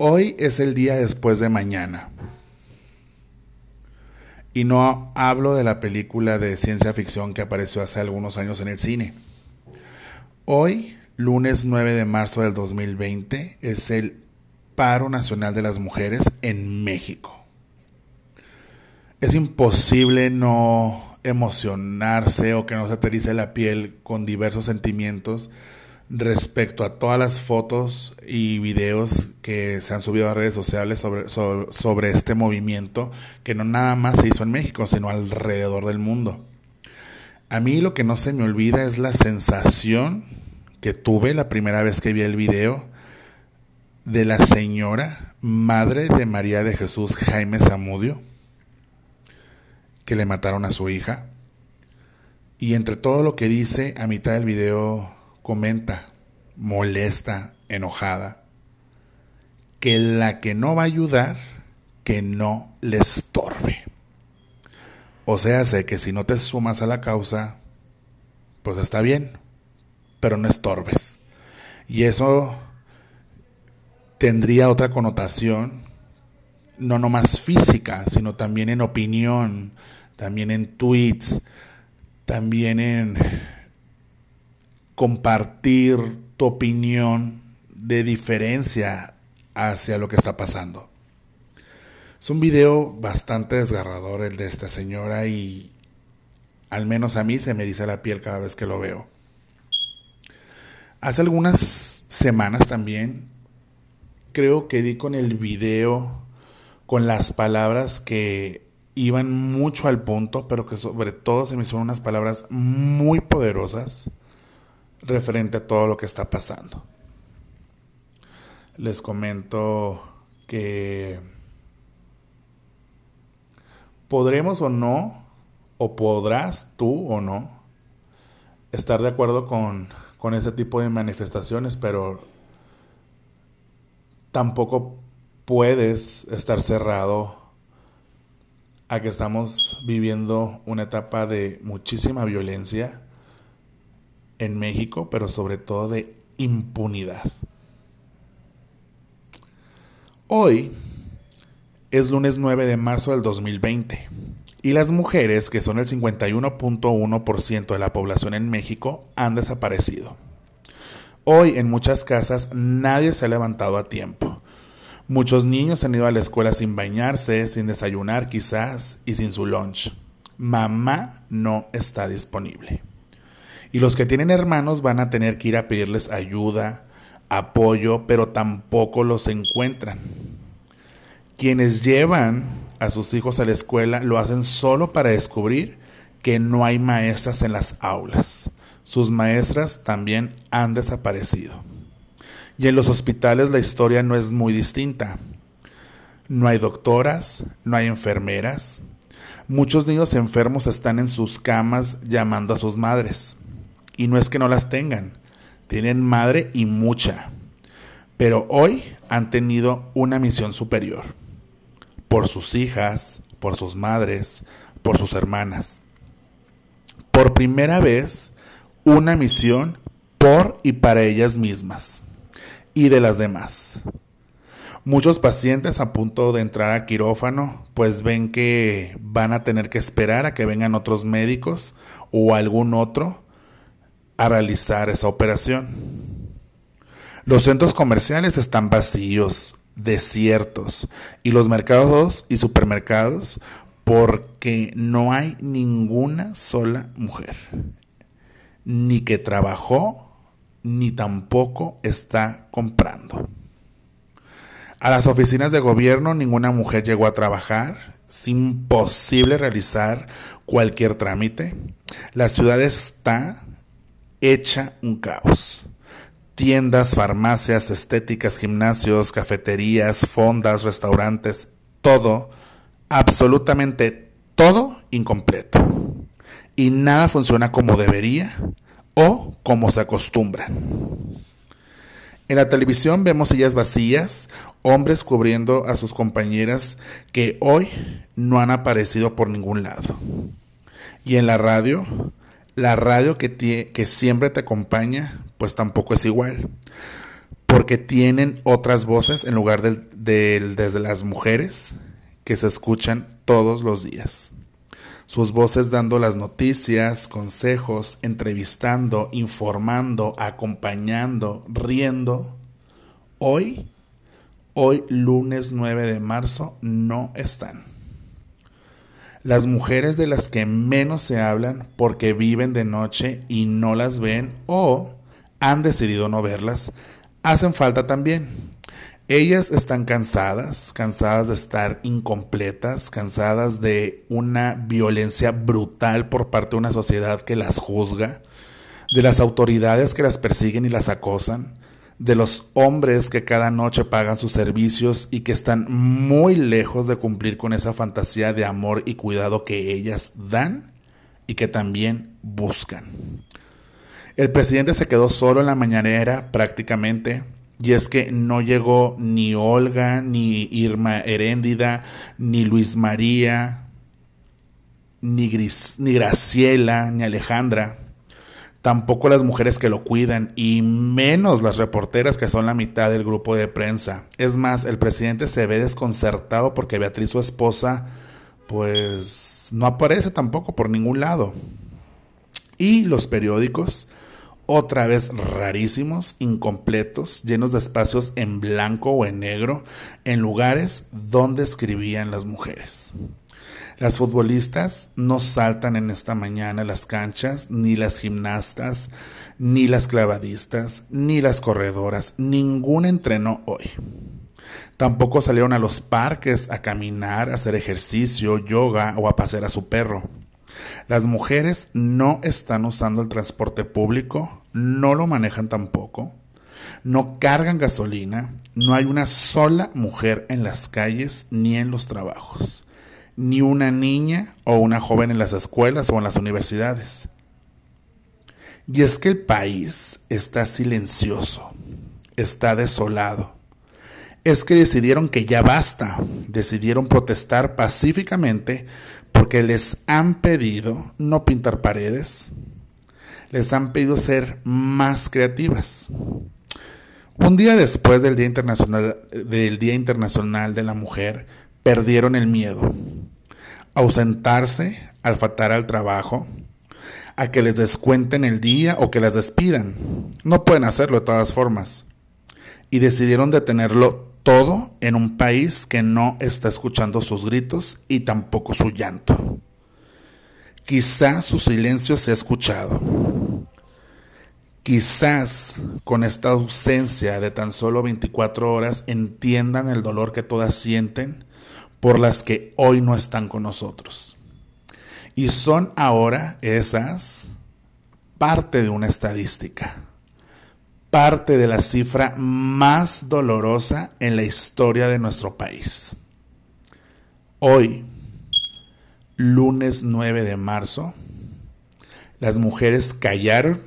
Hoy es el día después de mañana. Y no hablo de la película de ciencia ficción que apareció hace algunos años en el cine. Hoy, lunes 9 de marzo del 2020, es el paro nacional de las mujeres en México. Es imposible no emocionarse o que no se aterice la piel con diversos sentimientos respecto a todas las fotos y videos que se han subido a redes sociales sobre, sobre, este movimiento que no nada más se hizo en México, sino alrededor del mundo. A mí lo que no se me olvida es la sensación que tuve la primera vez que vi el video de la señora madre de María de Jesús Jaime Zamudio, que le mataron a su hija. Y entre todo lo que dice, a mitad del video comenta, molesta, enojada, que la que no va a ayudar, que no le estorbe. O sea, sé que si no te sumas a la causa, pues está bien, pero no estorbes. Y eso tendría otra connotación, no nomás física, sino también en opinión, también en tweets, también en compartir tu opinión de diferencia hacia lo que está pasando. Es un video bastante desgarrador el de esta señora y al menos a mí se me dice la piel cada vez que lo veo. Hace algunas semanas también creo que di con el video con las palabras que iban mucho al punto, pero que sobre todo se me hicieron unas palabras muy poderosas referente a todo lo que está pasando. Les comento que podremos o no, o podrás tú o no, estar de acuerdo con, con ese tipo de manifestaciones, pero tampoco puedes estar cerrado a que estamos viviendo una etapa de muchísima violencia en México, pero sobre todo de impunidad. Hoy es lunes 9 de marzo del 2020 y las mujeres, que son el 51.1% de la población en México, han desaparecido. Hoy en muchas casas nadie se ha levantado a tiempo. Muchos niños han ido a la escuela sin bañarse, sin desayunar quizás y sin su lunch. Mamá no está disponible. Y los que tienen hermanos van a tener que ir a pedirles ayuda, apoyo, pero tampoco los encuentran. Quienes llevan a sus hijos a la escuela lo hacen solo para descubrir que no hay maestras en las aulas. Sus maestras también han desaparecido. Y en los hospitales la historia no es muy distinta. No hay doctoras, no hay enfermeras. Muchos niños enfermos están en sus camas llamando a sus madres. Y no es que no las tengan, tienen madre y mucha. Pero hoy han tenido una misión superior. Por sus hijas, por sus madres, por sus hermanas. Por primera vez, una misión por y para ellas mismas y de las demás. Muchos pacientes a punto de entrar a quirófano pues ven que van a tener que esperar a que vengan otros médicos o algún otro a realizar esa operación. Los centros comerciales están vacíos, desiertos, y los mercados y supermercados porque no hay ninguna sola mujer, ni que trabajó, ni tampoco está comprando. A las oficinas de gobierno ninguna mujer llegó a trabajar, es imposible realizar cualquier trámite. La ciudad está hecha un caos. Tiendas, farmacias, estéticas, gimnasios, cafeterías, fondas, restaurantes, todo, absolutamente todo incompleto. Y nada funciona como debería o como se acostumbra. En la televisión vemos sillas vacías, hombres cubriendo a sus compañeras que hoy no han aparecido por ningún lado. Y en la radio la radio que, siempre te acompaña, pues tampoco es igual. porque tienen otras voces en lugar de, desde las mujeres que se escuchan todos los días. Sus voces dando las noticias, consejos, entrevistando, informando, acompañando, riendo. Hoy, hoy lunes 9 de marzo, no están. Las mujeres de las que menos se hablan porque viven de noche y no las ven o han decidido no verlas, hacen falta también. Ellas están cansadas, cansadas de estar incompletas, cansadas de una violencia brutal por parte de una sociedad que las juzga, de las autoridades que las persiguen y las acosan, de los hombres que cada noche pagan sus servicios y que están muy lejos de cumplir con esa fantasía de amor y cuidado que ellas dan y que también buscan. El presidente se quedó solo en la mañanera prácticamente. Y es que no llegó ni Olga, ni Irma Heréndida, ni Luis María, ni, ni Graciela, ni Alejandra. Tampoco las mujeres que lo cuidan y menos las reporteras que son la mitad del grupo de prensa. Es más, el presidente se ve desconcertado porque Beatriz, su esposa, pues no aparece tampoco por ningún lado. Y los periódicos otra vez rarísimos, incompletos, llenos de espacios en blanco o en negro, en lugares donde escribían las mujeres. Las futbolistas no saltan en esta mañana las canchas, ni las gimnastas, ni las clavadistas, ni las corredoras, ningún entrenó hoy. Tampoco salieron a los parques a caminar, a hacer ejercicio, yoga o a pasear a su perro. Las mujeres no están usando el transporte público, no lo manejan tampoco, no cargan gasolina, no hay una sola mujer en las calles ni en los trabajos, ni una niña o una joven en las escuelas o en las universidades. Y es que el país está silencioso, está desolado. Es que decidieron que ya basta, decidieron protestar pacíficamente porque les han pedido no pintar paredes, les han pedido ser más creativas. Un día después del Día Internacional, del Día Internacional de la Mujer, perdieron el miedo. Ausentarse al faltar al trabajo, a que les descuenten el día o que las despidan. No pueden hacerlo de todas formas. Y decidieron detenerlo todo en un país que no está escuchando sus gritos y tampoco su llanto. Quizá su silencio se ha escuchado. Quizás con esta ausencia de tan solo 24 horas entiendan el dolor que todas sienten por las que hoy no están con nosotros. Y son ahora esas parte de una estadística parte de la cifra más dolorosa en la historia de nuestro país. Hoy, lunes 9 de marzo, las mujeres callaron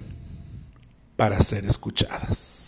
para ser escuchadas.